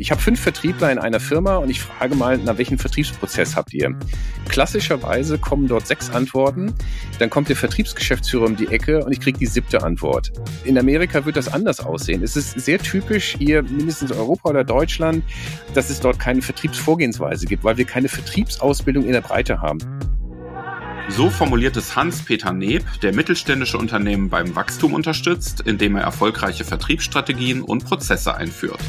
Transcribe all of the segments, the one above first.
Ich habe fünf Vertriebler in einer Firma und ich frage mal, nach welchen Vertriebsprozess habt ihr? Klassischerweise kommen dort sechs Antworten. Dann kommt der Vertriebsgeschäftsführer um die Ecke und ich kriege die siebte Antwort. In Amerika wird das anders aussehen. Es ist sehr typisch hier, mindestens Europa oder Deutschland, dass es dort keine Vertriebsvorgehensweise gibt, weil wir keine Vertriebsausbildung in der Breite haben. So formuliert es Hans-Peter Neb, der mittelständische Unternehmen beim Wachstum unterstützt, indem er erfolgreiche Vertriebsstrategien und Prozesse einführt.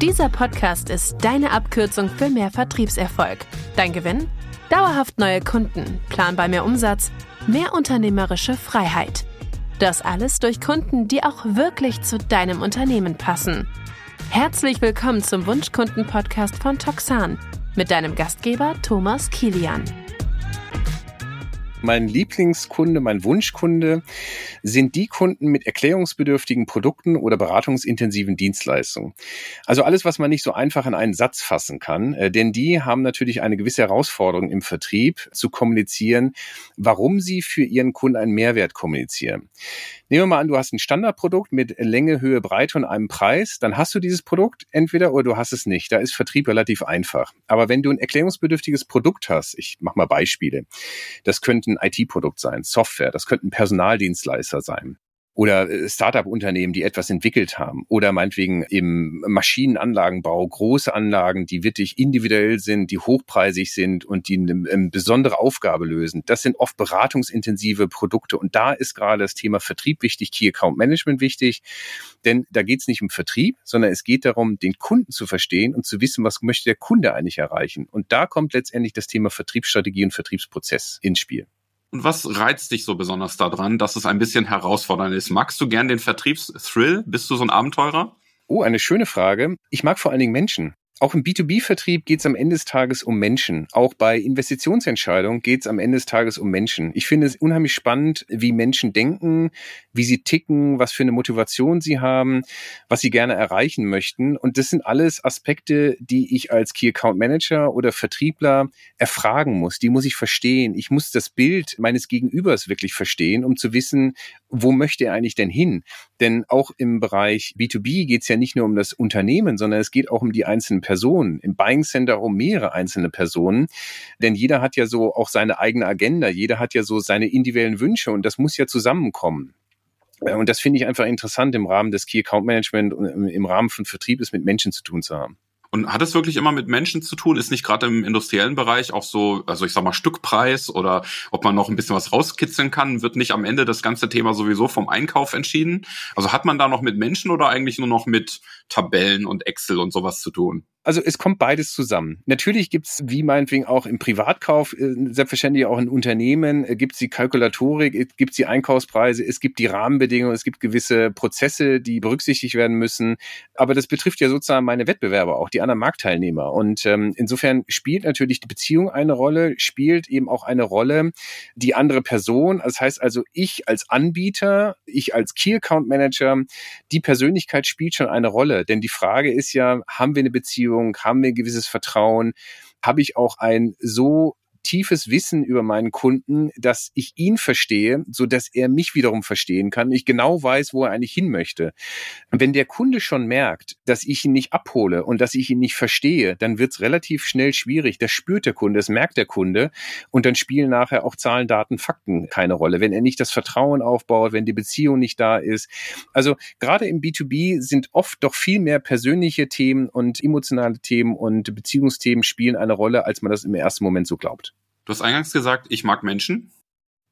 Dieser Podcast ist deine Abkürzung für mehr Vertriebserfolg. Dein Gewinn? Dauerhaft neue Kunden, planbar mehr Umsatz, mehr unternehmerische Freiheit. Das alles durch Kunden, die auch wirklich zu deinem Unternehmen passen. Herzlich willkommen zum Wunschkunden-Podcast von Toxan mit deinem Gastgeber Thomas Kilian. Mein Lieblingskunde, mein Wunschkunde sind die Kunden mit erklärungsbedürftigen Produkten oder beratungsintensiven Dienstleistungen. Also alles, was man nicht so einfach in einen Satz fassen kann, äh, denn die haben natürlich eine gewisse Herausforderung im Vertrieb zu kommunizieren, warum sie für ihren Kunden einen Mehrwert kommunizieren. Nehmen wir mal an, du hast ein Standardprodukt mit Länge, Höhe, Breite und einem Preis, dann hast du dieses Produkt entweder oder du hast es nicht. Da ist Vertrieb relativ einfach. Aber wenn du ein erklärungsbedürftiges Produkt hast, ich mache mal Beispiele, das könnte ein IT-Produkt sein, Software, das könnten Personaldienstleister sein oder äh, Startup-Unternehmen, die etwas entwickelt haben oder meinetwegen im Maschinenanlagenbau große Anlagen, die wirklich individuell sind, die hochpreisig sind und die eine, eine besondere Aufgabe lösen. Das sind oft beratungsintensive Produkte und da ist gerade das Thema Vertrieb wichtig, Key Account Management wichtig, denn da geht es nicht um Vertrieb, sondern es geht darum, den Kunden zu verstehen und zu wissen, was möchte der Kunde eigentlich erreichen. Und da kommt letztendlich das Thema Vertriebsstrategie und Vertriebsprozess ins Spiel. Und was reizt dich so besonders daran, dass es ein bisschen herausfordernd ist? Magst du gern den Vertriebsthrill? Bist du so ein Abenteurer? Oh, eine schöne Frage. Ich mag vor allen Dingen Menschen. Auch im B2B-Vertrieb geht es am Ende des Tages um Menschen. Auch bei Investitionsentscheidungen geht es am Ende des Tages um Menschen. Ich finde es unheimlich spannend, wie Menschen denken, wie sie ticken, was für eine Motivation sie haben, was sie gerne erreichen möchten. Und das sind alles Aspekte, die ich als Key Account Manager oder Vertriebler erfragen muss. Die muss ich verstehen. Ich muss das Bild meines Gegenübers wirklich verstehen, um zu wissen, wo möchte er eigentlich denn hin? Denn auch im Bereich B2B geht es ja nicht nur um das Unternehmen, sondern es geht auch um die einzelnen Personen. Im Buying Center um mehrere einzelne Personen. Denn jeder hat ja so auch seine eigene Agenda. Jeder hat ja so seine individuellen Wünsche und das muss ja zusammenkommen. Und das finde ich einfach interessant im Rahmen des Key Account Management und im Rahmen von Vertrieb es mit Menschen zu tun zu haben. Und hat es wirklich immer mit Menschen zu tun? Ist nicht gerade im industriellen Bereich auch so, also ich sag mal Stückpreis oder ob man noch ein bisschen was rauskitzeln kann, wird nicht am Ende das ganze Thema sowieso vom Einkauf entschieden? Also hat man da noch mit Menschen oder eigentlich nur noch mit Tabellen und Excel und sowas zu tun? Also es kommt beides zusammen. Natürlich gibt's wie meinetwegen auch im Privatkauf, äh, selbstverständlich auch in Unternehmen, äh, gibt's die Kalkulatorik, gibt's die Einkaufspreise, es gibt die Rahmenbedingungen, es gibt gewisse Prozesse, die berücksichtigt werden müssen. Aber das betrifft ja sozusagen meine Wettbewerber, auch die anderen Marktteilnehmer. Und ähm, insofern spielt natürlich die Beziehung eine Rolle, spielt eben auch eine Rolle die andere Person. Das heißt also, ich als Anbieter, ich als Key Account Manager, die Persönlichkeit spielt schon eine Rolle. Denn die Frage ist ja, haben wir eine Beziehung Beziehung, haben wir ein gewisses Vertrauen, habe ich auch ein so tiefes Wissen über meinen Kunden, dass ich ihn verstehe, so dass er mich wiederum verstehen kann. Ich genau weiß, wo er eigentlich hin möchte. wenn der Kunde schon merkt, dass ich ihn nicht abhole und dass ich ihn nicht verstehe, dann wird es relativ schnell schwierig. Das spürt der Kunde, das merkt der Kunde und dann spielen nachher auch Zahlen, Daten, Fakten keine Rolle. Wenn er nicht das Vertrauen aufbaut, wenn die Beziehung nicht da ist. Also gerade im B2B sind oft doch viel mehr persönliche Themen und emotionale Themen und Beziehungsthemen spielen eine Rolle, als man das im ersten Moment so glaubt. Du hast eingangs gesagt, ich mag Menschen.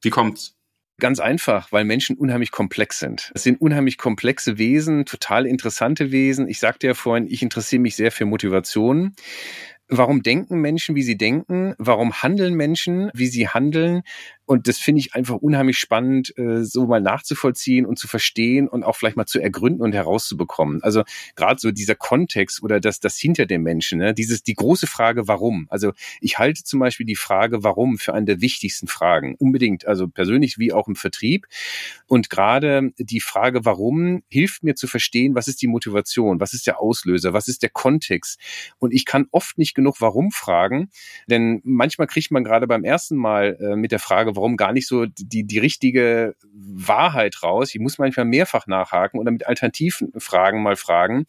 Wie kommt's? Ganz einfach, weil Menschen unheimlich komplex sind. Es sind unheimlich komplexe Wesen, total interessante Wesen. Ich sagte ja vorhin, ich interessiere mich sehr für Motivation. Warum denken Menschen, wie sie denken? Warum handeln Menschen, wie sie handeln? Und das finde ich einfach unheimlich spannend, äh, so mal nachzuvollziehen und zu verstehen und auch vielleicht mal zu ergründen und herauszubekommen. Also gerade so dieser Kontext oder das, das hinter dem Menschen, ne? dieses, die große Frage, warum. Also ich halte zum Beispiel die Frage, warum für eine der wichtigsten Fragen. Unbedingt, also persönlich wie auch im Vertrieb. Und gerade die Frage, warum, hilft mir zu verstehen, was ist die Motivation, was ist der Auslöser, was ist der Kontext. Und ich kann oft nicht genug warum fragen, denn manchmal kriegt man gerade beim ersten Mal äh, mit der Frage, warum gar nicht so die, die richtige Wahrheit raus. Ich muss manchmal mehrfach nachhaken oder mit alternativen Fragen mal fragen,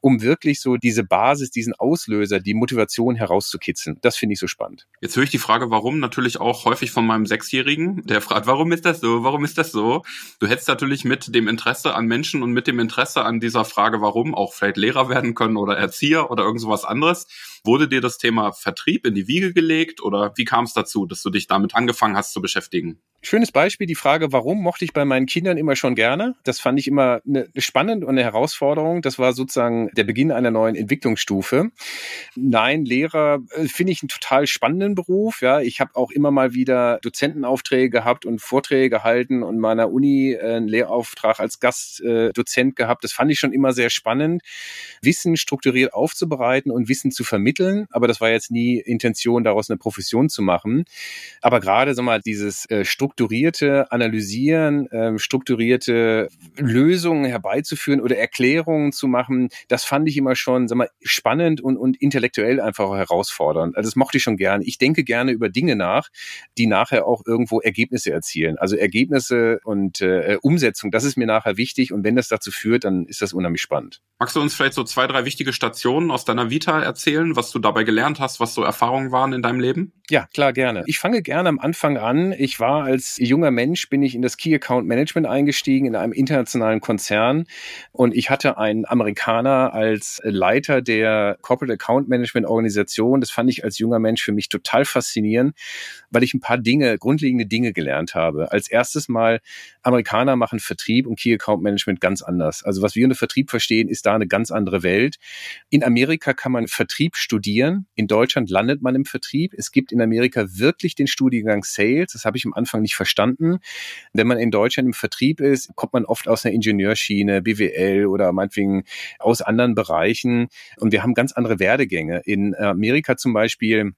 um wirklich so diese Basis, diesen Auslöser, die Motivation herauszukitzeln. Das finde ich so spannend. Jetzt höre ich die Frage, warum, natürlich auch häufig von meinem Sechsjährigen, der fragt, warum ist das so? Warum ist das so? Du hättest natürlich mit dem Interesse an Menschen und mit dem Interesse an dieser Frage, warum, auch vielleicht Lehrer werden können oder Erzieher oder irgend sowas anderes. Wurde dir das Thema Vertrieb in die Wiege gelegt oder wie kam es dazu, dass du dich damit angefangen hast zu beschäftigen? beschäftigen. Schönes Beispiel, die Frage, warum mochte ich bei meinen Kindern immer schon gerne? Das fand ich immer eine, spannend und eine Herausforderung. Das war sozusagen der Beginn einer neuen Entwicklungsstufe. Nein, Lehrer äh, finde ich einen total spannenden Beruf. Ja, ich habe auch immer mal wieder Dozentenaufträge gehabt und Vorträge gehalten und meiner Uni äh, einen Lehrauftrag als Gastdozent gehabt. Das fand ich schon immer sehr spannend, Wissen strukturiert aufzubereiten und Wissen zu vermitteln. Aber das war jetzt nie Intention, daraus eine Profession zu machen. Aber gerade so mal dieses äh, strukturierte Analysieren, ähm, strukturierte Lösungen herbeizuführen oder Erklärungen zu machen, das fand ich immer schon sag mal, spannend und, und intellektuell einfach herausfordernd. Also das mochte ich schon gerne. Ich denke gerne über Dinge nach, die nachher auch irgendwo Ergebnisse erzielen. Also Ergebnisse und äh, Umsetzung, das ist mir nachher wichtig. Und wenn das dazu führt, dann ist das unheimlich spannend. Magst du uns vielleicht so zwei, drei wichtige Stationen aus deiner Vita erzählen, was du dabei gelernt hast, was so Erfahrungen waren in deinem Leben? Ja, klar, gerne. Ich fange gerne am Anfang an. Ich war als als junger Mensch bin ich in das Key Account Management eingestiegen in einem internationalen Konzern und ich hatte einen Amerikaner als Leiter der Corporate Account Management Organisation. Das fand ich als junger Mensch für mich total faszinierend, weil ich ein paar Dinge, grundlegende Dinge gelernt habe. Als erstes mal, Amerikaner machen Vertrieb und Key Account Management ganz anders. Also was wir unter Vertrieb verstehen, ist da eine ganz andere Welt. In Amerika kann man Vertrieb studieren. In Deutschland landet man im Vertrieb. Es gibt in Amerika wirklich den Studiengang Sales. Das habe ich am Anfang nicht nicht verstanden. Wenn man in Deutschland im Vertrieb ist, kommt man oft aus einer Ingenieurschiene, BWL oder meinetwegen aus anderen Bereichen. Und wir haben ganz andere Werdegänge. In Amerika zum Beispiel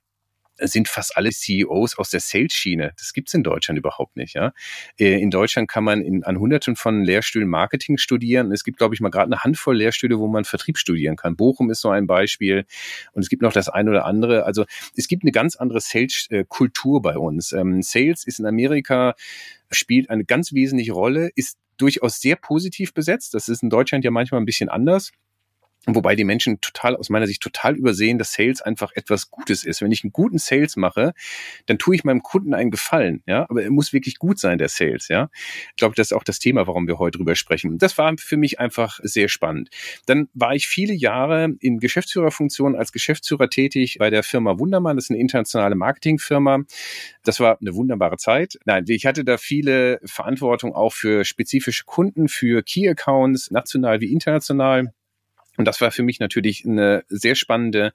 sind fast alle CEOs aus der Sales-Schiene. Das gibt's in Deutschland überhaupt nicht. Ja? Äh, in Deutschland kann man in, an Hunderten von Lehrstühlen Marketing studieren. Es gibt, glaube ich, mal gerade eine Handvoll Lehrstühle, wo man Vertrieb studieren kann. Bochum ist so ein Beispiel. Und es gibt noch das eine oder andere. Also es gibt eine ganz andere Sales-Kultur bei uns. Ähm, Sales ist in Amerika spielt eine ganz wesentliche Rolle, ist durchaus sehr positiv besetzt. Das ist in Deutschland ja manchmal ein bisschen anders. Wobei die Menschen total, aus meiner Sicht total übersehen, dass Sales einfach etwas Gutes ist. Wenn ich einen guten Sales mache, dann tue ich meinem Kunden einen Gefallen, ja. Aber er muss wirklich gut sein, der Sales, ja. Ich glaube, das ist auch das Thema, warum wir heute drüber sprechen. Das war für mich einfach sehr spannend. Dann war ich viele Jahre in Geschäftsführerfunktion als Geschäftsführer tätig bei der Firma Wundermann. Das ist eine internationale Marketingfirma. Das war eine wunderbare Zeit. Nein, ich hatte da viele Verantwortung auch für spezifische Kunden, für Key Accounts, national wie international. Und das war für mich natürlich eine sehr spannende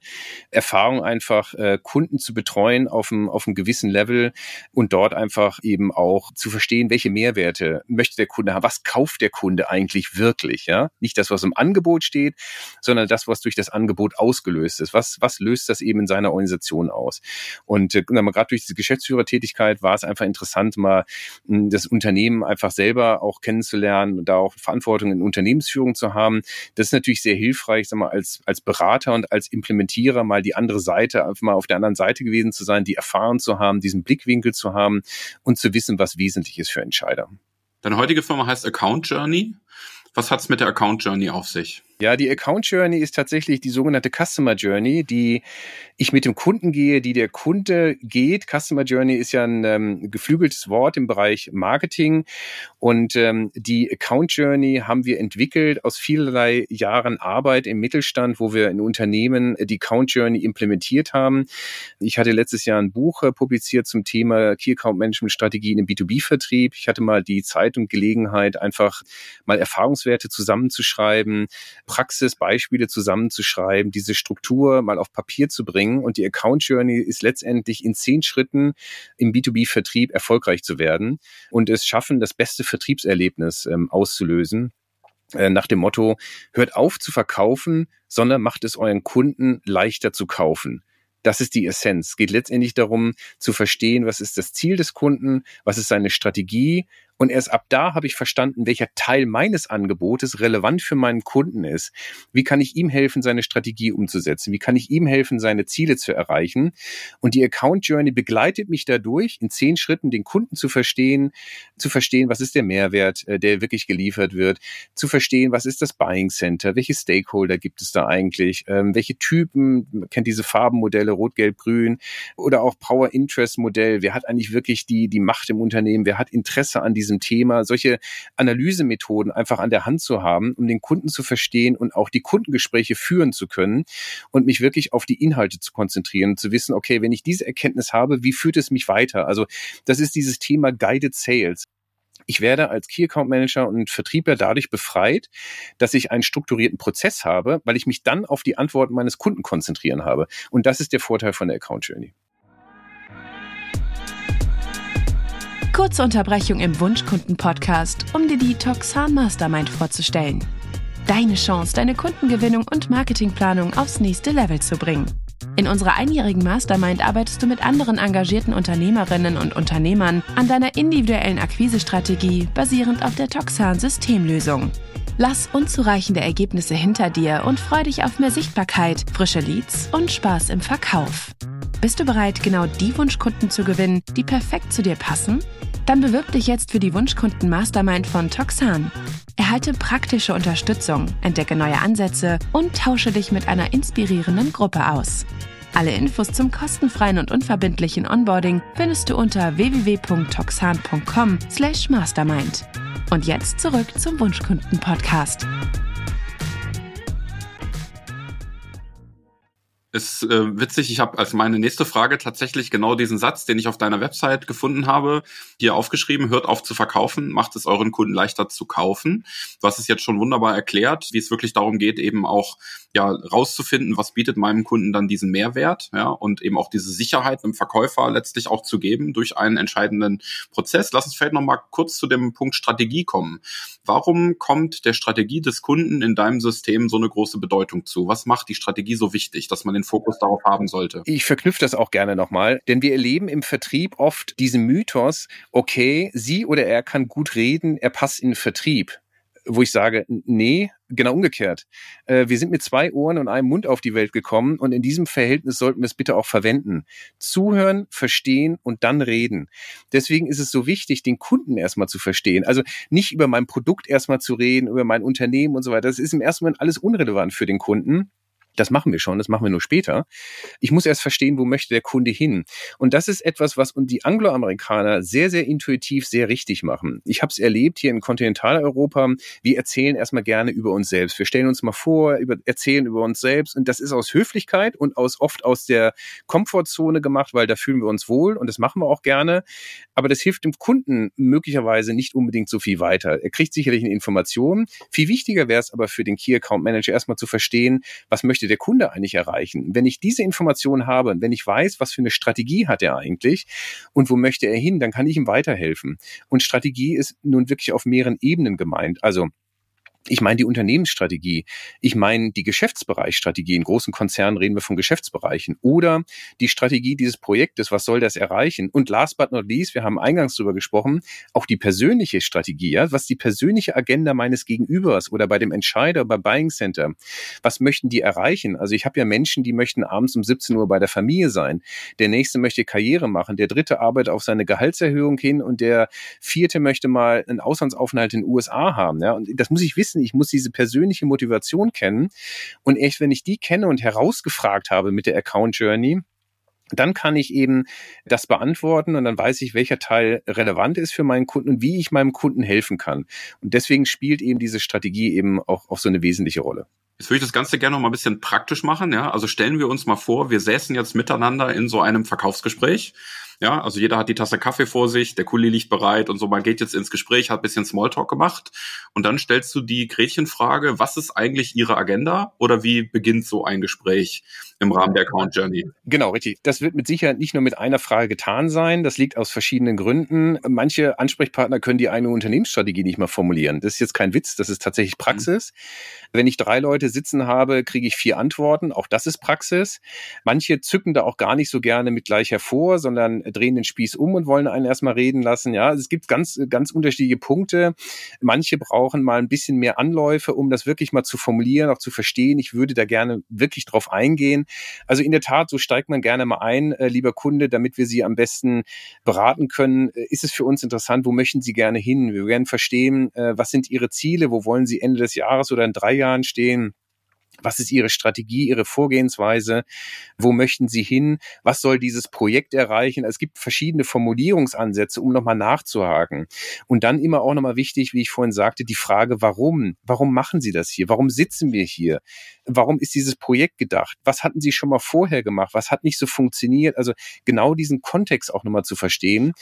Erfahrung, einfach äh, Kunden zu betreuen auf einem, auf einem gewissen Level und dort einfach eben auch zu verstehen, welche Mehrwerte möchte der Kunde haben, was kauft der Kunde eigentlich wirklich, ja? Nicht das, was im Angebot steht, sondern das, was durch das Angebot ausgelöst ist. Was, was löst das eben in seiner Organisation aus? Und äh, gerade durch diese Geschäftsführertätigkeit war es einfach interessant, mal mh, hm, das Unternehmen einfach selber auch kennenzulernen, da auch Verantwortung in Unternehmensführung zu haben. Das ist natürlich sehr hilfreich hilfreich, sag mal, als, als Berater und als Implementierer mal die andere Seite, einfach mal auf der anderen Seite gewesen zu sein, die erfahren zu haben, diesen Blickwinkel zu haben und zu wissen, was wesentlich ist für Entscheider. Deine heutige Firma heißt Account Journey. Was hat's mit der Account Journey auf sich? Ja, die Account Journey ist tatsächlich die sogenannte Customer Journey, die ich mit dem Kunden gehe, die der Kunde geht. Customer Journey ist ja ein ähm, geflügeltes Wort im Bereich Marketing und ähm, die Account Journey haben wir entwickelt aus vielerlei Jahren Arbeit im Mittelstand, wo wir in Unternehmen die Account Journey implementiert haben. Ich hatte letztes Jahr ein Buch äh, publiziert zum Thema Key Account Management Strategien im B2B-Vertrieb. Ich hatte mal die Zeit und Gelegenheit, einfach mal Erfahrungswerte zusammenzuschreiben Praxisbeispiele zusammenzuschreiben, diese Struktur mal auf Papier zu bringen. Und die Account Journey ist letztendlich in zehn Schritten im B2B-Vertrieb erfolgreich zu werden und es schaffen, das beste Vertriebserlebnis ähm, auszulösen äh, nach dem Motto, hört auf zu verkaufen, sondern macht es euren Kunden leichter zu kaufen. Das ist die Essenz. Es geht letztendlich darum, zu verstehen, was ist das Ziel des Kunden, was ist seine Strategie Und erst ab da habe ich verstanden, welcher Teil meines Angebotes relevant für meinen Kunden ist. Wie kann ich ihm helfen, seine Strategie umzusetzen? Wie kann ich ihm helfen, seine Ziele zu erreichen? Und die Account Journey begleitet mich dadurch, in zehn Schritten den Kunden zu verstehen, zu verstehen, was ist der Mehrwert, äh, der wirklich geliefert wird, zu verstehen, was ist das Buying Center, welche Stakeholder gibt es da eigentlich, ähm, welche Typen, man kennt diese Farbenmodelle, Rot, Gelb, Grün oder auch Power Interest Modell, wer hat eigentlich wirklich die, die Macht im Unternehmen, wer hat Interesse an diesem Thema, solche Analysemethoden einfach an der Hand zu haben, um den Kunden zu verstehen und auch die Kundengespräche führen zu können und mich wirklich auf die Inhalte zu konzentrieren, zu wissen, okay, wenn ich diese Erkenntnis habe, wie führt es mich weiter? Also das ist dieses Thema Guided Sales. Ich werde als Key Account Manager und Vertriebler dadurch befreit, dass ich einen strukturierten Prozess habe, weil ich mich dann auf die Antworten meines Kunden konzentrieren habe. Und das ist der Vorteil von der Account Journey. Kurze Unterbrechung im Wunschkunden-Podcast, um dir die Toxan Mastermind vorzustellen. Deine Chance, deine Kundengewinnung und Marketingplanung aufs nächste Level zu bringen. In unserer einjährigen Mastermind arbeitest du mit anderen engagierten Unternehmerinnen und Unternehmern an deiner individuellen Akquisestrategie basierend auf der Toxan-Systemlösung. Lass unzureichende Ergebnisse hinter dir und freu dich auf mehr Sichtbarkeit, frische Leads und Spaß im Verkauf. Bist du bereit, genau die Wunschkunden zu gewinnen, die perfekt zu dir passen? Dann bewirb dich jetzt für die Wunschkunden Mastermind von Toxan. Erhalte praktische Unterstützung, entdecke neue Ansätze und tausche dich mit einer inspirierenden Gruppe aus. Alle Infos zum kostenfreien und unverbindlichen Onboarding findest du unter www.toxan.com/mastermind. Und jetzt zurück zum Wunschkunden Podcast. Ist äh, witzig, ich habe als meine nächste Frage tatsächlich genau diesen Satz, den ich auf deiner Website gefunden habe, hier aufgeschrieben, hört auf zu verkaufen, macht es euren Kunden leichter zu kaufen. Hast es jetzt schon wunderbar erklärt, wie es wirklich darum geht, eben auch ja rauszufinden, was bietet meinem Kunden dann diesen Mehrwert, ja, und eben auch diese Sicherheit im Verkäufer letztlich auch zu geben durch einen entscheidenden Prozess. Lass uns vielleicht noch mal kurz zu dem Punkt Strategie kommen. Warum kommt der Strategie des Kunden in deinem System so eine große Bedeutung zu? Was macht die Strategie so wichtig, dass man den Fokus darauf haben sollte? Ich verknüpfe das auch gerne nochmal, denn wir erleben im Vertrieb oft diesen Mythos, okay, sie oder er kann gut reden, er passt in den Vertrieb wo ich sage, nee, genau umgekehrt. Äh, wir sind mit zwei Ohren und einem Mund auf die Welt gekommen und in diesem Verhältnis sollten wir es bitte auch verwenden. Zuhören, verstehen und dann reden. Deswegen ist es so wichtig, den Kunden erstmal zu verstehen. Also nicht über mein Produkt erstmal zu reden, über mein Unternehmen und so weiter. Das ist im ersten Moment alles unrelevant für den Kunden. Das machen wir schon, das machen wir nur später. Ich muss erst verstehen, wo möchte der Kunde hin. Und das ist etwas, was die Angloamerikaner sehr, sehr intuitiv, sehr richtig machen. Ich habe es erlebt hier in Kontinentaleuropa. Wir erzählen erstmal gerne über uns selbst. Wir stellen uns mal vor, über, erzählen über uns selbst. Und das ist aus Höflichkeit und aus oft aus der Komfortzone gemacht, weil da fühlen wir uns wohl und das machen wir auch gerne. Aber das hilft dem Kunden möglicherweise nicht unbedingt so viel weiter. Er kriegt sicherlich eine Information. Viel wichtiger wäre es aber für den Key Account Manager erstmal zu verstehen, was möchte der Kunde eigentlich erreichen? Wenn ich diese Information habe, wenn ich weiß, was für eine Strategie hat er eigentlich und wo möchte er hin, dann kann ich ihm weiterhelfen. Und Strategie ist nun wirklich auf mehreren Ebenen gemeint. Also ich meine die Unternehmensstrategie. Ich meine die Geschäftsbereichsstrategie. In großen Konzernen reden wir von Geschäftsbereichen. Oder die Strategie dieses Projektes. Was soll das erreichen? Und last but not least, wir haben eingangs darüber gesprochen, auch die persönliche Strategie. Ja? Was die persönliche Agenda meines Gegenübers oder bei dem Entscheider, bei Buying Center. Was möchten die erreichen? Also ich habe ja Menschen, die möchten abends um 17 Uhr bei der Familie sein. Der nächste möchte Karriere machen. Der dritte arbeitet auf seine Gehaltserhöhung hin und der vierte möchte mal einen Auslandsaufenthalt in den USA haben. Ja? Und das muss ich wissen wissen, ich muss diese persönliche Motivation kennen. Und echt, wenn ich die kenne und herausgefragt habe mit der Account Journey, dann kann ich eben das beantworten und dann weiß ich, welcher Teil relevant ist für meinen Kunden und wie ich meinem Kunden helfen kann. Und deswegen spielt eben diese Strategie eben auch, auch so eine wesentliche Rolle. Jetzt würde ich das Ganze gerne noch mal ein bisschen praktisch machen. Ja? Also stellen wir uns mal vor, wir säßen jetzt miteinander in so einem Verkaufsgespräch. Ja, also jeder hat die Tasse Kaffee vor sich, der Kuli liegt bereit und so. Man geht jetzt ins Gespräch, hat bisschen Smalltalk gemacht und dann stellst du die Gretchenfrage, was ist eigentlich Ihre Agenda oder wie beginnt so ein Gespräch im Rahmen der Account Journey? Genau, richtig. Das wird mit Sicherheit nicht nur mit einer Frage getan sein. Das liegt aus verschiedenen Gründen. Manche Ansprechpartner können die eine Unternehmensstrategie nicht mal formulieren. Das ist jetzt kein Witz, das ist tatsächlich Praxis. Mhm. Wenn ich drei Leute sitzen habe, kriege ich vier Antworten. Auch das ist Praxis. Manche zücken da auch gar nicht so gerne mit gleich hervor, sondern drehen den Spieß um und wollen einen erstmal reden lassen. Ja, also es gibt ganz, ganz unterschiedliche Punkte. Manche brauchen mal ein bisschen mehr Anläufe, um das wirklich mal zu formulieren, auch zu verstehen. Ich würde da gerne wirklich drauf eingehen. Also in der Tat, so steigt man gerne mal ein, äh, lieber Kunde, damit wir Sie am besten beraten können. Äh, ist es für uns interessant? Wo möchten Sie gerne hin? Wir werden verstehen, äh, was sind Ihre Ziele? Wo wollen Sie Ende des Jahres oder in drei Jahren stehen? Was ist Ihre Strategie, Ihre Vorgehensweise? Wo möchten Sie hin? Was soll dieses Projekt erreichen? Es gibt verschiedene Formulierungsansätze, um nochmal nachzuhaken. Und dann immer auch nochmal wichtig, wie ich vorhin sagte, die Frage, warum? Warum machen Sie das hier? Warum sitzen wir hier? Warum ist dieses Projekt gedacht? Was hatten Sie schon mal vorher gemacht? Was hat nicht so funktioniert? Also genau diesen Kontext auch nochmal zu verstehen.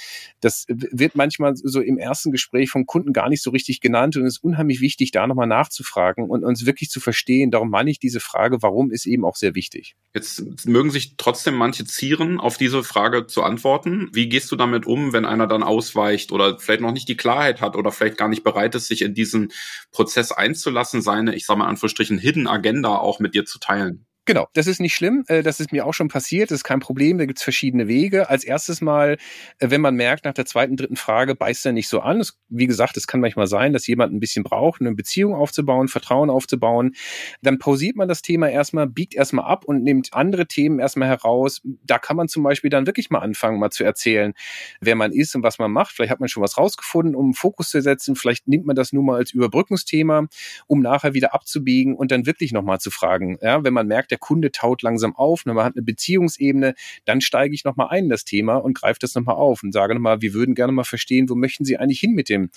Das wird manchmal so im ersten Gespräch vom Kunden gar nicht so richtig genannt und es ist unheimlich wichtig, da nochmal nachzufragen und uns wirklich zu verstehen. Darum meine ich diese Frage, warum ist eben auch sehr wichtig. Jetzt mögen sich trotzdem manche zieren, auf diese Frage zu antworten. Wie gehst du damit um, wenn einer dann ausweicht oder vielleicht noch nicht die Klarheit hat oder vielleicht gar nicht bereit ist, sich in diesen Prozess einzulassen, seine, ich sage mal Anführungsstrichen, Hidden Agenda auch mit dir zu teilen? Genau, das ist nicht schlimm. Äh, das ist mir auch schon passiert. Das ist kein Problem. Da gibt's verschiedene Wege. Als erstes mal, äh, wenn man merkt, nach der zweiten, dritten Frage beißt er nicht so an. Das, wie gesagt, es kann manchmal sein, dass jemand ein bisschen braucht, eine Beziehung aufzubauen, Vertrauen aufzubauen. Dann pausiert man das Thema erstmal, biegt erstmal ab und nimmt andere Themen erstmal heraus. Da kann man zum Beispiel dann wirklich mal anfangen, mal zu erzählen, wer man ist und was man macht. Vielleicht hat man schon was rausgefunden, um Fokus zu setzen. Vielleicht nimmt man das nur mal als Überbrückungsthema, um nachher wieder abzubiegen und dann wirklich nochmal zu fragen. Ja, wenn man merkt, der Kunde taut langsam auf, ne, man hat eine Beziehungsebene, dann steige ich nochmal ein in das Thema und greife das nochmal auf und sage nochmal, wir würden gerne mal verstehen, wo möchten Sie eigentlich hin mit dem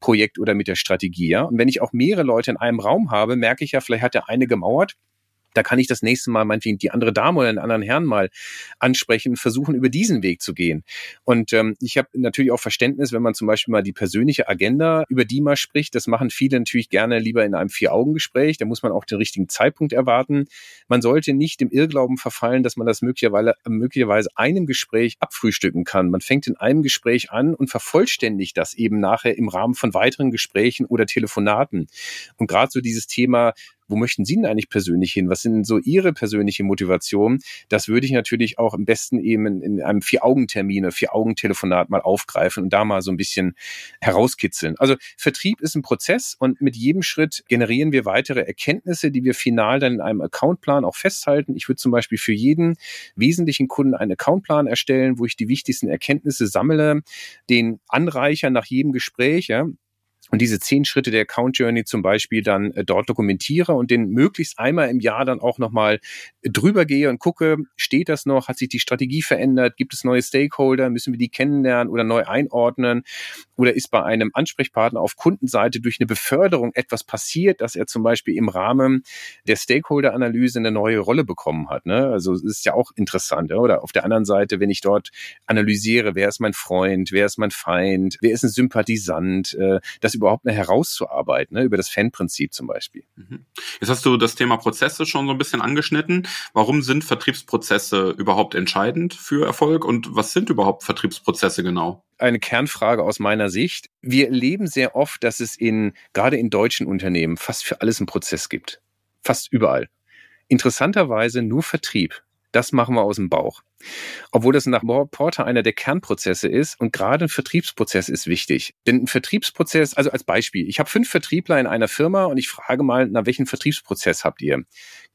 Projekt oder mit der Strategie. Ja? Und wenn ich auch mehrere Leute in einem Raum habe, merke ich ja, vielleicht hat der eine gemauert, da kann ich das nächste Mal meinetwegen die andere Dame oder einen anderen Herrn mal ansprechen, versuchen über diesen Weg zu gehen. Und ähm, ich habe natürlich auch Verständnis, wenn man zum Beispiel mal die persönliche Agenda über die mal spricht. Das machen viele natürlich gerne lieber in einem Vier-Augen-Gespräch. Da muss man auch den richtigen Zeitpunkt erwarten. Man sollte nicht im Irrglauben verfallen, dass man das möglicherweise, möglicherweise einem Gespräch abfrühstücken kann. Man fängt in einem Gespräch an und vervollständigt das eben nachher im Rahmen von weiteren Gesprächen oder Telefonaten. Und gerade so dieses Thema wo möchten Sie denn eigentlich persönlich hin? Was sind so Ihre persönliche Motivation? Das würde ich natürlich auch am besten eben in, in einem Vier-Augen-Termin oder Vier-Augen-Telefonat mal aufgreifen und da mal so ein bisschen herauskitzeln. Also Vertrieb ist ein Prozess und mit jedem Schritt generieren wir weitere Erkenntnisse, die wir final dann in einem Accountplan auch festhalten. Ich würde zum Beispiel für jeden wesentlichen Kunden einen Accountplan erstellen, wo ich die wichtigsten Erkenntnisse sammle, den anreichern nach jedem Gespräch, ja, und diese zehn Schritte der Account Journey zum Beispiel dann äh, dort dokumentiere und den möglichst einmal im Jahr dann auch nochmal drüber gehe und gucke, steht das noch, hat sich die Strategie verändert, gibt es neue Stakeholder, müssen wir die kennenlernen oder neu einordnen oder ist bei einem Ansprechpartner auf Kundenseite durch eine Beförderung etwas passiert, dass er zum Beispiel im Rahmen der Stakeholder-Analyse eine neue Rolle bekommen hat. Ne? Also es ist ja auch interessant. Oder auf der anderen Seite, wenn ich dort analysiere, wer ist mein Freund, wer ist mein Feind, wer ist ein Sympathisant, äh, das überhaupt eine herauszuarbeiten, ne, über das Fan-Prinzip zum Beispiel. Mhm. Jetzt hast du das Thema Prozesse schon so ein bisschen angeschnitten. Warum sind Vertriebsprozesse überhaupt entscheidend für Erfolg und was sind überhaupt Vertriebsprozesse genau? Eine Kernfrage aus meiner Sicht. Wir erleben sehr oft, dass es in, gerade in deutschen Unternehmen fast für alles einen Prozess gibt. Fast überall. Interessanterweise nur Vertrieb. Das machen wir aus dem Bauch. Obwohl das nach Porter einer der Kernprozesse ist und gerade ein Vertriebsprozess ist wichtig. Denn ein Vertriebsprozess, also als Beispiel, ich habe fünf Vertriebler in einer Firma und ich frage mal, na welchen Vertriebsprozess habt ihr?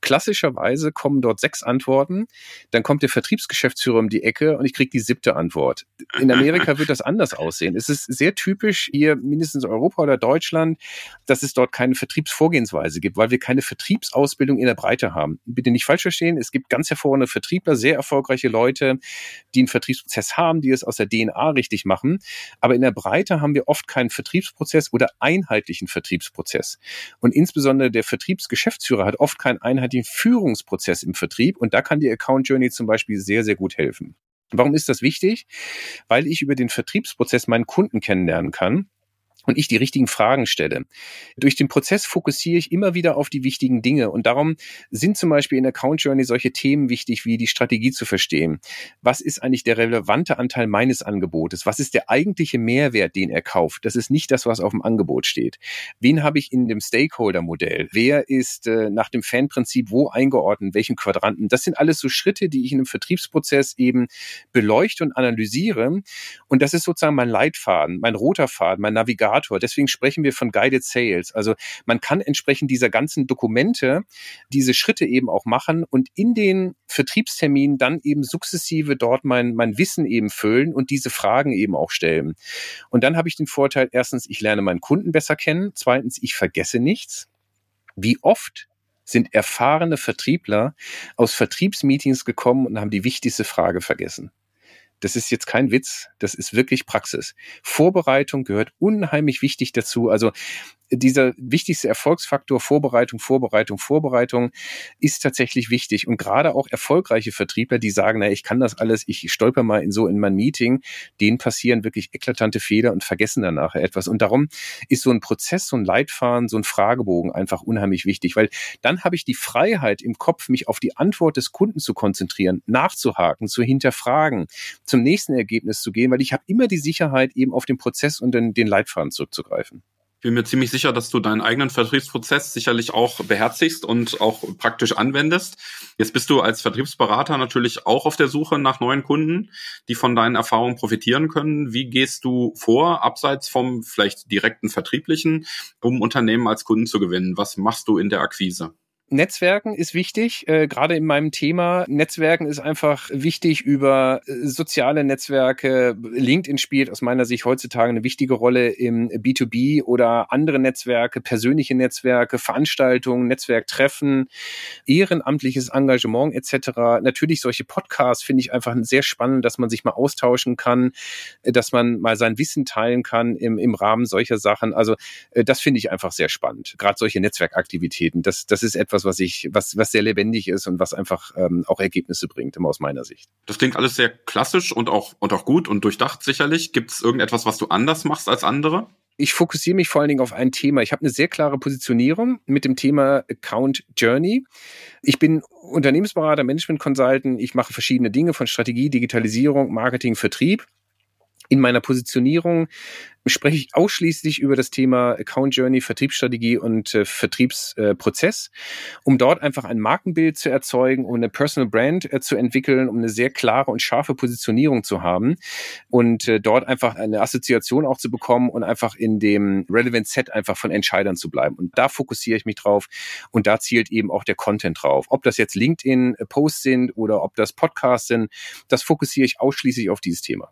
Klassischerweise kommen dort sechs Antworten, dann kommt der Vertriebsgeschäftsführer um die Ecke und ich kriege die siebte Antwort. In Amerika wird das anders aussehen. Es ist sehr typisch hier, mindestens Europa oder Deutschland, dass es dort keine Vertriebsvorgehensweise gibt, weil wir keine Vertriebsausbildung in der Breite haben. Bitte nicht falsch verstehen, es gibt ganz hervorragende Vertriebler, sehr erfolgreiche Leute, die einen Vertriebsprozess haben, die es aus der DNA richtig machen. Aber in der Breite haben wir oft keinen Vertriebsprozess oder einheitlichen Vertriebsprozess. Und insbesondere der Vertriebsgeschäftsführer hat oft keinen einheitlichen Führungsprozess im Vertrieb. Und da kann die Account Journey zum Beispiel sehr, sehr gut helfen. Warum ist das wichtig? Weil ich über den Vertriebsprozess meinen Kunden kennenlernen kann und ich die richtigen Fragen stelle. Durch den Prozess fokussiere ich immer wieder auf die wichtigen Dinge und darum sind zum Beispiel in Account Journey solche Themen wichtig, wie die Strategie zu verstehen. Was ist eigentlich der relevante Anteil meines Angebotes? Was ist der eigentliche Mehrwert, den er kauft? Das ist nicht das, was auf dem Angebot steht. Wen habe ich in dem Stakeholder-Modell? Wer ist äh, nach dem Fan-Prinzip wo eingeordnet? Welchen Quadranten? Das sind alles so Schritte, die ich in einem Vertriebsprozess eben beleuchte und analysiere. Und das ist sozusagen mein Leitfaden, mein roter Faden, mein Navigator Indikator. Deswegen sprechen wir von Guided Sales. Also man kann entsprechend dieser ganzen Dokumente diese Schritte eben auch machen und in den Vertriebsterminen dann eben sukzessive dort mein, mein Wissen eben füllen und diese Fragen eben auch stellen. Und dann habe ich den Vorteil, erstens, ich lerne meinen Kunden besser kennen. Zweitens, ich vergesse nichts. Wie oft sind erfahrene Vertriebler aus Vertriebsmeetings gekommen und haben die wichtigste Frage vergessen. Das ist jetzt kein Witz, das ist wirklich Praxis. Vorbereitung gehört unheimlich wichtig dazu. Also dieser wichtigste Erfolgsfaktor Vorbereitung, Vorbereitung, Vorbereitung ist tatsächlich wichtig. Und gerade auch erfolgreiche Vertriebler, die sagen, na, ich kann das alles, ich stolper mal in so in mein Meeting, denen passieren wirklich eklatante Fehler und vergessen danach etwas. Und darum ist so ein Prozess, so ein Leitfaden, so ein Fragebogen einfach unheimlich wichtig, weil dann habe ich die Freiheit im Kopf, mich auf die Antwort des Kunden zu konzentrieren, nachzuhaken, zu hinterfragen, zum nächsten Ergebnis zu gehen, weil ich habe immer die Sicherheit, eben auf den Prozess und den, den Leitfaden zurückzugreifen bin mir ziemlich sicher, dass du deinen eigenen Vertriebsprozess sicherlich auch beherzigst und auch praktisch anwendest. Jetzt bist du als Vertriebsberater natürlich auch auf der Suche nach neuen Kunden, die von deinen Erfahrungen profitieren können. Wie gehst du vor, abseits vom vielleicht direkten Vertrieblichen, um Unternehmen als Kunden zu gewinnen? Was machst du in der Akquise? Netzwerken ist wichtig, äh, gerade in meinem Thema. Netzwerken ist einfach wichtig über äh, soziale Netzwerke. LinkedIn spielt aus meiner Sicht heutzutage eine wichtige Rolle im B2B oder andere Netzwerke, persönliche Netzwerke, Veranstaltungen, Netzwerktreffen, ehrenamtliches Engagement etc. Natürlich solche Podcasts finde ich einfach sehr spannend, dass man sich mal austauschen kann, äh, dass man mal sein Wissen teilen kann im, im Rahmen solcher Sachen. Also äh, das finde ich einfach sehr spannend. Gerade solche Netzwerkaktivitäten, das, das ist etwas, etwas, was ich, was, was sehr lebendig ist und was einfach ähm, auch Ergebnisse bringt, immer aus meiner Sicht. Das klingt alles sehr klassisch und auch, und auch gut und durchdacht sicherlich. Gibt es irgendetwas, was du anders machst als andere? ich fokussiere mich vor allen Dingen auf ein Thema. Ich habe eine sehr klare Positionierung mit dem Thema Account Journey. Ich bin Unternehmensberater, Management Consultant. Ich mache verschiedene Dinge von Strategie, Digitalisierung, Marketing, Vertrieb. In meiner Positionierung spreche ich ausschließlich über das Thema Account Journey, Vertriebsstrategie und äh, Vertriebsprozess, äh, um dort einfach ein Markenbild zu erzeugen, um eine Personal Brand äh, zu entwickeln, um eine sehr klare und scharfe Positionierung zu haben und äh, dort einfach eine Assoziation auch zu bekommen und einfach in dem Relevant Set einfach von Entscheidern zu bleiben. Und da fokussiere ich mich drauf und da zielt eben auch der Content drauf. Ob das jetzt LinkedIn-Posts sind oder ob das Podcasts sind, das fokussiere ich ausschließlich auf dieses Thema.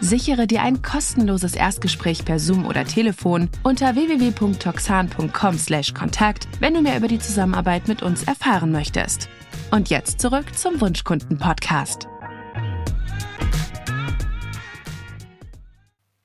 Sichere dir ein kostenloses Erstgespräch per Zoom oder Telefon unter www.toxan.com/kontakt, wenn du mehr über die Zusammenarbeit mit uns erfahren möchtest. Und jetzt zurück zum Wunschkunden-Podcast.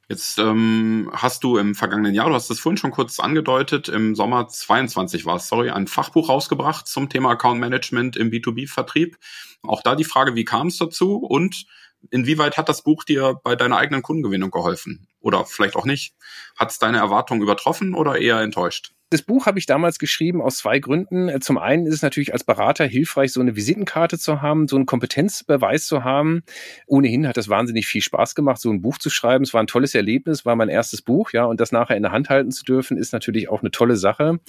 Jetzt ähm, hast du im vergangenen Jahr, du hast es vorhin schon kurz angedeutet, im Sommer 22 war es, sorry, ein Fachbuch rausgebracht zum Thema Account Management im B2B-Vertrieb. Auch da die Frage, wie kam es dazu und inwieweit hat das Buch dir bei deiner eigenen Kundengewinnung geholfen? Oder vielleicht auch nicht. Hat es deine Erwartungen übertroffen oder eher enttäuscht? Das Buch habe ich damals geschrieben aus zwei Gründen. Zum einen ist es natürlich als Berater hilfreich, so eine Visitenkarte zu haben, so einen Kompetenzbeweis zu haben. Ohnehin hat das wahnsinnig viel Spaß gemacht, so ein Buch zu schreiben. Es war ein tolles Erlebnis, war mein erstes Buch, ja, und das nachher in der Hand halten zu dürfen, ist natürlich auch eine tolle Sache.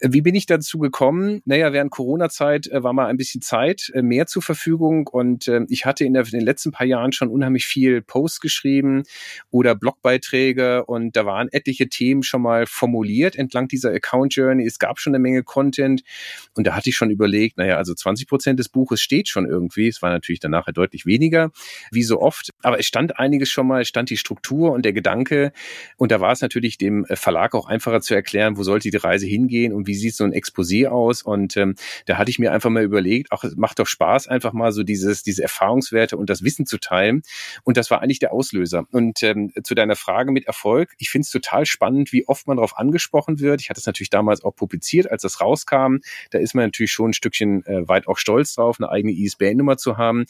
Wie bin ich dazu gekommen? Naja, während Corona-Zeit äh, war mal ein bisschen Zeit äh, mehr zur Verfügung und äh, ich hatte in, der, in, den letzten paar Jahren schon unheimlich viel Posts geschrieben oder Blogbeiträge und da waren etliche Themen schon mal formuliert entlang dieser Account Journey. Es gab schon eine Menge Content und da hatte ich schon überlegt, naja, also 20 Prozent des Buches steht schon irgendwie. Es war natürlich danach deutlich weniger, wie so oft, aber es stand einiges schon mal, es stand die Struktur und der Gedanke und da war es natürlich dem Verlag auch einfacher zu erklären, wo sollte die Reise hingehen und wie sieht so ein Exposé aus? Und ähm, da hatte ich mir einfach mal überlegt, ach, es macht doch Spaß, einfach mal so dieses, diese Erfahrungswerte und das Wissen zu teilen. Und das war eigentlich der Auslöser. Und ähm, zu deiner Frage mit Erfolg, ich finde es total spannend, wie oft man darauf angesprochen wird. Ich hatte es natürlich damals auch publiziert, als das rauskam. Da ist man natürlich schon ein Stückchen äh, weit auch stolz drauf, eine eigene ISBN-Nummer zu haben.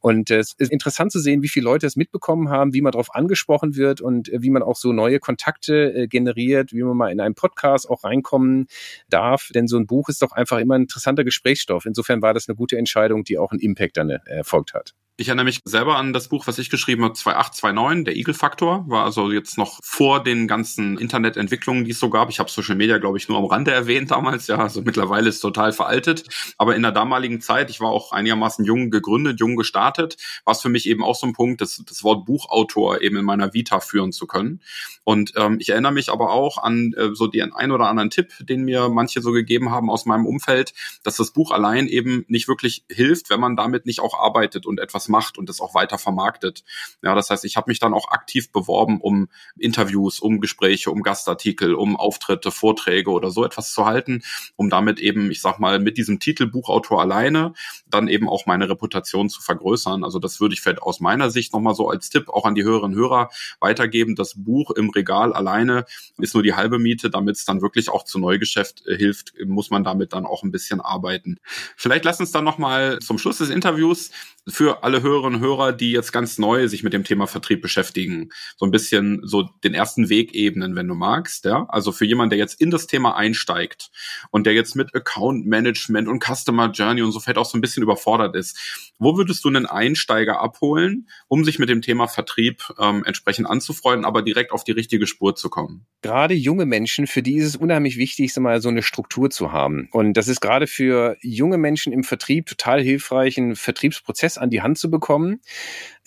Und äh, es ist interessant zu sehen, wie viele Leute es mitbekommen haben, wie man darauf angesprochen wird und äh, wie man auch so neue Kontakte äh, generiert, wie man mal in einen Podcast auch reinkommen darf. Denn so ein Buch ist doch einfach immer ein interessanter Gesprächsstoff. Insofern war das eine gute Entscheidung, die auch einen Impact dann äh, erfolgt hat. Ich erinnere mich selber an das Buch, was ich geschrieben habe, 2829, der Eagle-Faktor, war also jetzt noch vor den ganzen Internetentwicklungen, die es so gab. Ich habe Social Media, glaube ich, nur am Rande erwähnt damals. Ja, also mittlerweile ist total veraltet. Aber in der damaligen Zeit, ich war auch einigermaßen jung gegründet, jung gestartet, war es für mich eben auch so ein Punkt, das, das Wort Buchautor eben in meiner Vita führen zu können. Und ähm, ich erinnere mich aber auch an äh, so den ein oder anderen Tipp, den mir manche so gegeben haben aus meinem Umfeld, dass das Buch allein eben nicht wirklich hilft, wenn man damit nicht auch arbeitet und etwas macht und das auch weiter vermarktet. Ja, das heißt, ich habe mich dann auch aktiv beworben, um Interviews, um Gespräche, um Gastartikel, um Auftritte, Vorträge oder so etwas zu halten, um damit eben, ich sag mal, mit diesem Titel Buchautor alleine dann eben auch meine Reputation zu vergrößern. Also das würde ich vielleicht aus meiner Sicht nochmal so als Tipp auch an die Hörerinnen Hörer weitergeben. Das Buch im Regal alleine ist nur die halbe Miete, damit es dann wirklich auch zu Neugeschäft äh, hilft, muss man damit dann auch ein bisschen arbeiten. Vielleicht lass uns dann nochmal zum Schluss des Interviews für alle Hörerinnen und Hörer, die jetzt ganz neu sich mit dem Thema Vertrieb beschäftigen, so ein bisschen so den ersten Weg ebnen, wenn du magst, ja. Also für jemanden, der jetzt in das Thema einsteigt und der jetzt mit Account Management und Customer Journey und so fällt auch so ein bisschen überfordert ist. Wo würdest du einen Einsteiger abholen, um sich mit dem Thema Vertrieb ähm, entsprechend anzufreunden, aber direkt auf die richtige Spur zu kommen? Gerade junge Menschen, für die ist es unheimlich wichtig, mal so eine Struktur zu haben. Und das ist gerade für junge Menschen im Vertrieb total hilfreich, einen Vertriebsprozess an die Hand zu bekommen.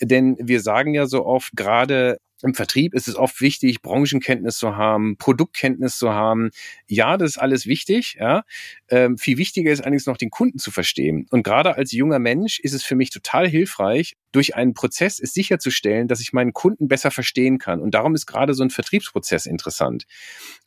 Denn wir sagen ja so oft, gerade im Vertrieb ist es oft wichtig, Branchenkenntnis zu haben, Produktkenntnis zu haben. Ja, das ist alles wichtig. Ja. Ähm, viel wichtiger ist allerdings noch, den Kunden zu verstehen. Und gerade als junger Mensch ist es für mich total hilfreich, durch einen Prozess es sicherzustellen, dass ich meinen Kunden besser verstehen kann. Und darum ist gerade so ein Vertriebsprozess interessant.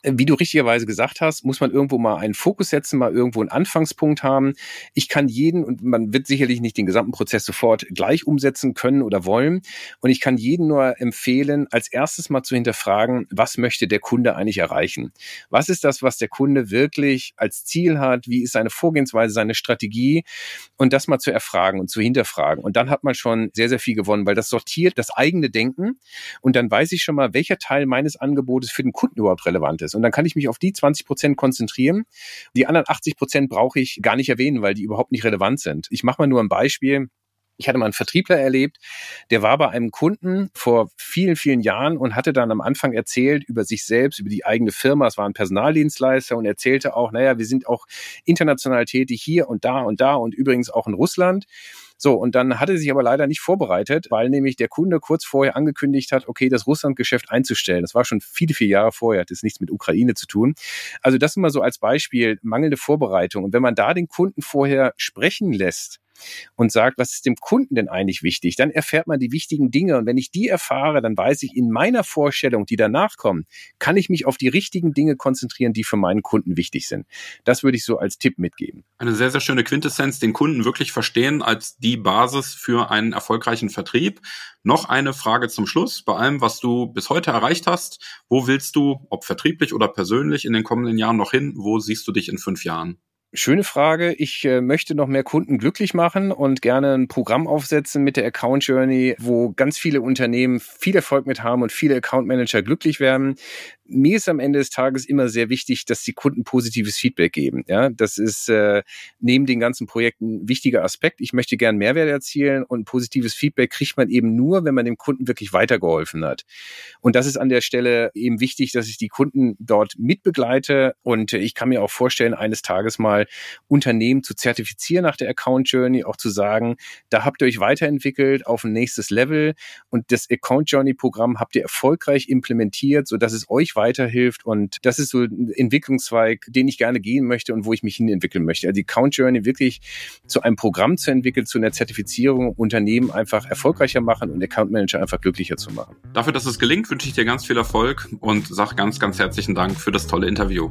Äh, wie du richtigerweise gesagt hast, muss man irgendwo mal einen Fokus setzen, mal irgendwo einen Anfangspunkt haben. Ich kann jeden, und man wird sicherlich nicht den gesamten Prozess sofort gleich umsetzen können oder wollen. Und ich kann jeden nur empfehlen, als erstes mal zu hinterfragen, was möchte der Kunde eigentlich erreichen? Was ist das, was der Kunde wirklich als Ziel hat? Wie ist seine Vorgehensweise, seine Strategie? Und das mal zu erfragen und zu hinterfragen. Und dann hat man schon sehr, sehr viel gewonnen, weil das sortiert das eigene Denken und dann weiß ich schon mal, welcher Teil meines Angebotes für den Kunden überhaupt relevant ist. Und dann kann ich mich auf die 20 Prozent konzentrieren. Die anderen 80 Prozent brauche ich gar nicht erwähnen, weil die überhaupt nicht relevant sind. Ich mache mal nur ein Beispiel. Ich hatte mal einen Vertriebler erlebt, der war bei einem Kunden vor vielen, vielen Jahren und hatte dann am Anfang erzählt über sich selbst, über die eigene Firma. Es war ein Personaldienstleister und erzählte auch, naja, wir sind auch international tätig hier und da und da und übrigens auch in Russland. So, und dann hatte sich aber leider nicht vorbereitet, weil nämlich der Kunde kurz vorher angekündigt hat, okay, das Russlandgeschäft einzustellen. Das war schon viele, viele Jahre vorher, hat jetzt nichts mit Ukraine zu tun. Also das immer so als Beispiel, mangelnde Vorbereitung. Und wenn man da den Kunden vorher sprechen lässt, und sagt, was ist dem Kunden denn eigentlich wichtig? Dann erfährt man die wichtigen Dinge. Und wenn ich die erfahre, dann weiß ich in meiner Vorstellung, die danach kommen, kann ich mich auf die richtigen Dinge konzentrieren, die für meinen Kunden wichtig sind. Das würde ich so als Tipp mitgeben. Eine sehr, sehr schöne Quintessenz, den Kunden wirklich verstehen als die Basis für einen erfolgreichen Vertrieb. Noch eine Frage zum Schluss. Bei allem, was du bis heute erreicht hast, wo willst du, ob vertrieblich oder persönlich, in den kommenden Jahren noch hin? Wo siehst du dich in fünf Jahren? Schöne Frage. Ich äh, möchte noch mehr Kunden glücklich machen und gerne ein Programm aufsetzen mit der Account Journey, wo ganz viele Unternehmen viel Erfolg mit haben und viele Account Manager glücklich werden. mir ist am Ende des Tages immer sehr wichtig, dass die Kunden positives Feedback geben. Ja, das ist äh, neben den ganzen Projekten ein wichtiger Aspekt. Ich möchte gern Mehrwert erzielen und positives Feedback kriegt man eben nur, wenn man dem Kunden wirklich weitergeholfen hat. Und das ist an der Stelle eben wichtig, dass ich die Kunden dort mitbegleite und ich kann mir auch vorstellen, eines Tages mal Unternehmen zu zertifizieren nach der Account Journey, auch zu sagen, da habt ihr euch weiterentwickelt auf ein nächstes Level und das Account Journey Programm habt ihr erfolgreich implementiert, so dass es euch weiterhilft. Und das ist so ein Entwicklungszweig, den ich gerne gehen möchte und wo ich mich hin entwickeln möchte. Also die Account Journey wirklich zu einem Programm zu entwickeln, zu einer Zertifizierung, Unternehmen einfach erfolgreicher machen und Account Manager einfach glücklicher zu machen. Dafür, dass es gelingt, wünsche ich dir ganz viel Erfolg und sage ganz, ganz herzlichen Dank für das tolle Interview.